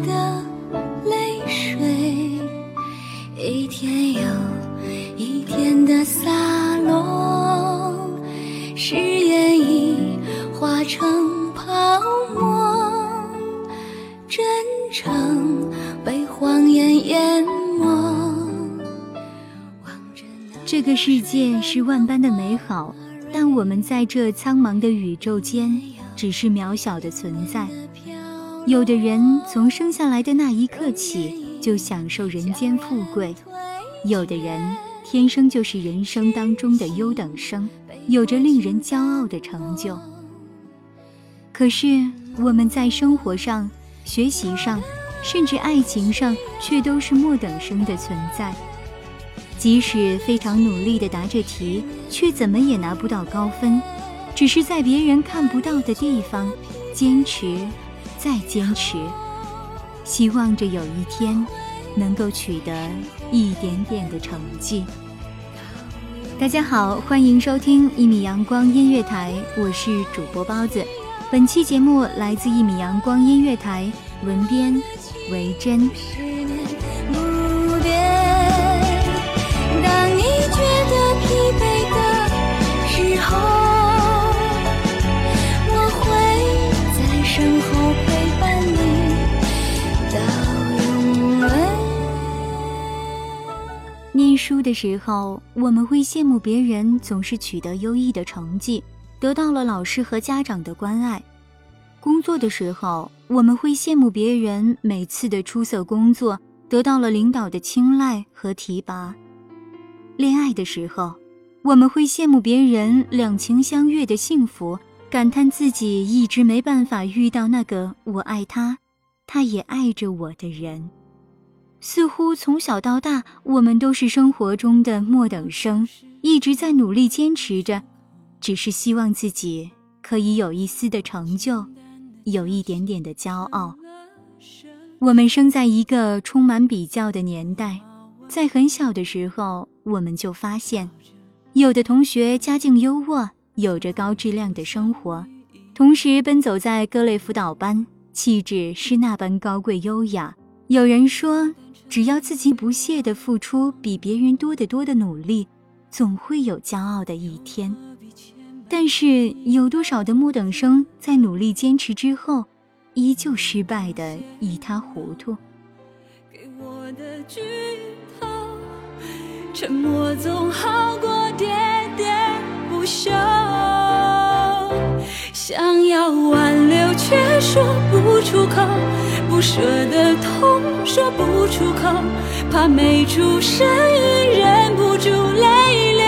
的泪水，一天又一天的洒落，誓言已化成泡沫，真诚被谎言淹没。这个世界是万般的美好，但我们在这苍茫的宇宙间，只是渺小的存在。有的人从生下来的那一刻起就享受人间富贵，有的人天生就是人生当中的优等生，有着令人骄傲的成就。可是我们在生活上、学习上，甚至爱情上，却都是末等生的存在。即使非常努力地答着题，却怎么也拿不到高分，只是在别人看不到的地方坚持。再坚持，希望着有一天能够取得一点点的成绩。大家好，欢迎收听一米阳光音乐台，我是主播包子。本期节目来自一米阳光音乐台，文编为真珍。书的时候，我们会羡慕别人总是取得优异的成绩，得到了老师和家长的关爱；工作的时候，我们会羡慕别人每次的出色工作，得到了领导的青睐和提拔；恋爱的时候，我们会羡慕别人两情相悦的幸福，感叹自己一直没办法遇到那个我爱他，他也爱着我的人。似乎从小到大，我们都是生活中的末等生，一直在努力坚持着，只是希望自己可以有一丝的成就，有一点点的骄傲。我们生在一个充满比较的年代，在很小的时候，我们就发现，有的同学家境优渥，有着高质量的生活，同时奔走在各类辅导班，气质是那般高贵优雅。有人说。只要自己不懈的付出比别人多得多的努力，总会有骄傲的一天。但是有多少的木等生在努力坚持之后，依旧失败的一塌糊涂？给我的剧透，沉默总好过喋喋不休。想要挽留却说不出口，不舍的痛说不出口，怕没出声音忍不住泪流。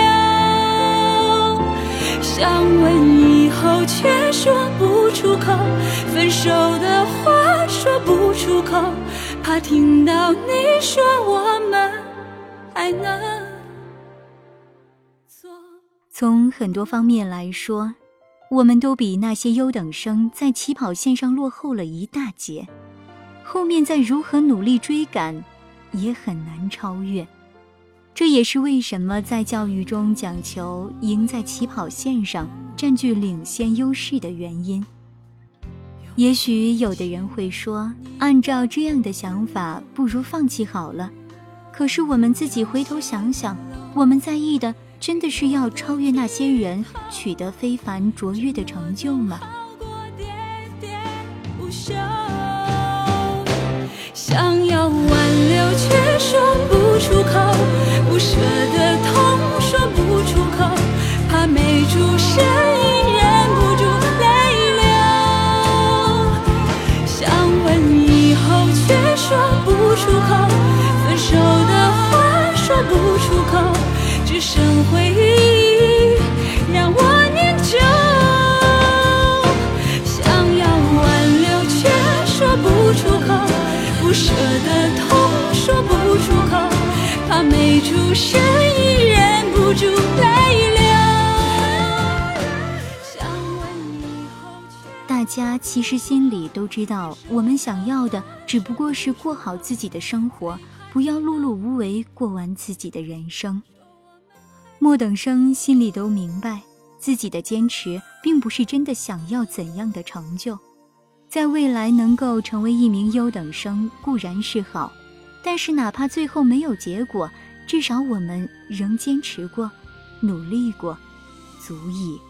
想问以后却说不出口，分手的话说不出口，怕听到你说我们还能做。从很多方面来说。我们都比那些优等生在起跑线上落后了一大截，后面再如何努力追赶，也很难超越。这也是为什么在教育中讲求赢在起跑线上，占据领先优势的原因。也许有的人会说，按照这样的想法，不如放弃好了。可是我们自己回头想想，我们在意的。真的是要超越那些人，取得非凡卓越的成就吗？想要挽留，却说不出口；不舍得痛，说不出口，怕没出声大家其实心里都知道，我们想要的只不过是过好自己的生活，不要碌碌无为过完自己的人生。莫等生心里都明白，自己的坚持并不是真的想要怎样的成就。在未来能够成为一名优等生固然是好，但是哪怕最后没有结果，至少我们仍坚持过，努力过，足矣。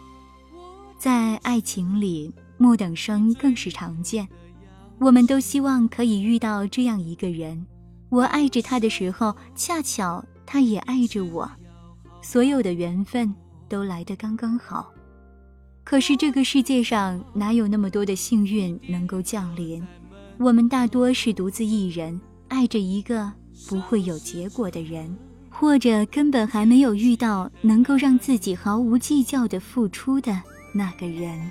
在爱情里，末等生更是常见。我们都希望可以遇到这样一个人，我爱着他的时候，恰巧他也爱着我，所有的缘分都来得刚刚好。可是这个世界上哪有那么多的幸运能够降临？我们大多是独自一人，爱着一个不会有结果的人，或者根本还没有遇到能够让自己毫无计较的付出的那个人。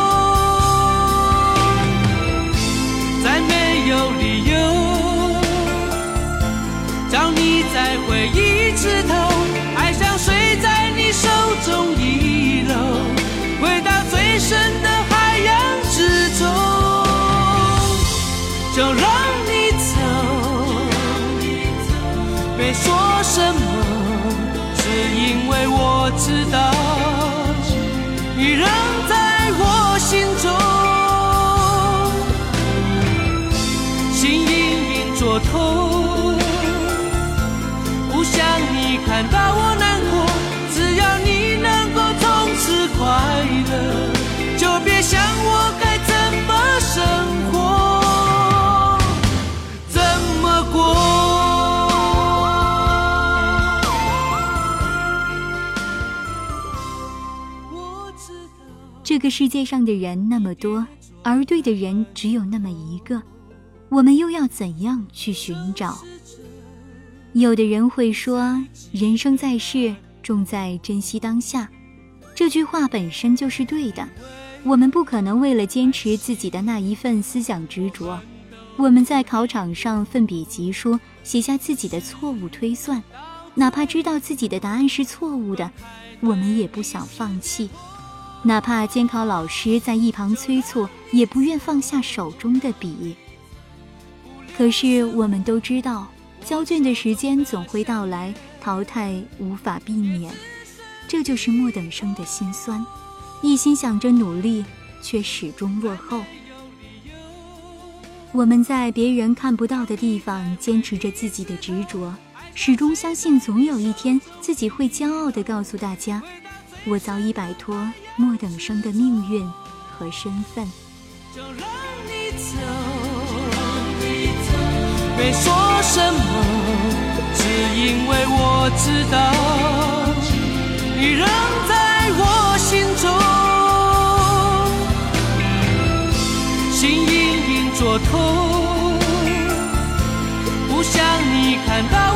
你在回忆枝头，爱像水在你手中遗漏。回到最深这个世界上的人那么多，而对的人只有那么一个，我们又要怎样去寻找？有的人会说：“人生在世，重在珍惜当下。”这句话本身就是对的。我们不可能为了坚持自己的那一份思想执着，我们在考场上奋笔疾书，写下自己的错误推算，哪怕知道自己的答案是错误的，我们也不想放弃。哪怕监考老师在一旁催促，也不愿放下手中的笔。可是我们都知道，交卷的时间总会到来，淘汰无法避免。这就是末等生的心酸，一心想着努力，却始终落后。我们在别人看不到的地方坚持着自己的执着，始终相信总有一天自己会骄傲地告诉大家：我早已摆脱末等生的命运和身份。就让你走，没说什么，只因为我知道，你仍在我心中，心隐隐作痛，不想你看到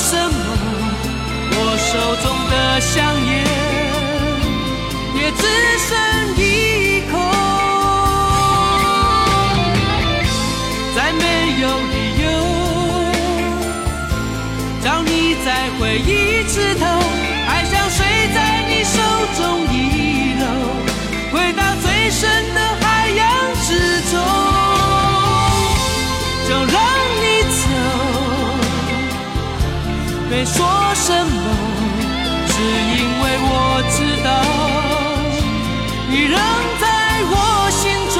什么我手中的香烟也只剩一口。再没有理由让你再回忆刺痛还想睡在你手中一楼回到最深说什么，只因为我知道你仍在我心中，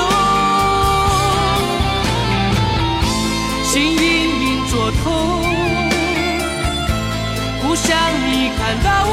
心隐隐作痛。不想你看到我